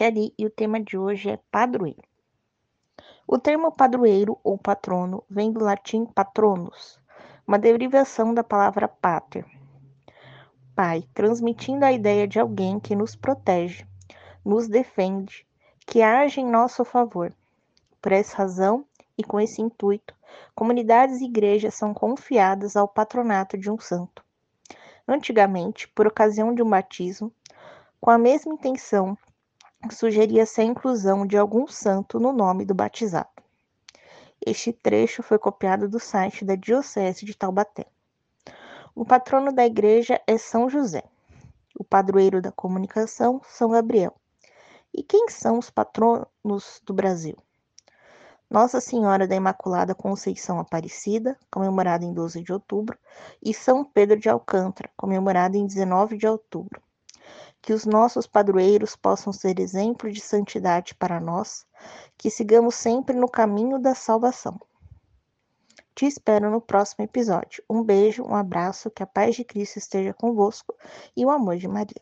Ali e o tema de hoje é padroeiro. O termo padroeiro ou patrono vem do latim patronus, uma derivação da palavra pater, pai, transmitindo a ideia de alguém que nos protege, nos defende, que age em nosso favor. Por essa razão e com esse intuito, comunidades e igrejas são confiadas ao patronato de um santo. Antigamente, por ocasião de um batismo, com a mesma intenção, sugeria-se a inclusão de algum santo no nome do batizado. Este trecho foi copiado do site da Diocese de Taubaté. O patrono da igreja é São José, o padroeiro da comunicação, São Gabriel. E quem são os patronos do Brasil? Nossa Senhora da Imaculada Conceição Aparecida, comemorada em 12 de outubro, e São Pedro de Alcântara, comemorada em 19 de outubro que os nossos padroeiros possam ser exemplo de santidade para nós, que sigamos sempre no caminho da salvação. Te espero no próximo episódio. Um beijo, um abraço, que a paz de Cristo esteja convosco e o amor de Maria.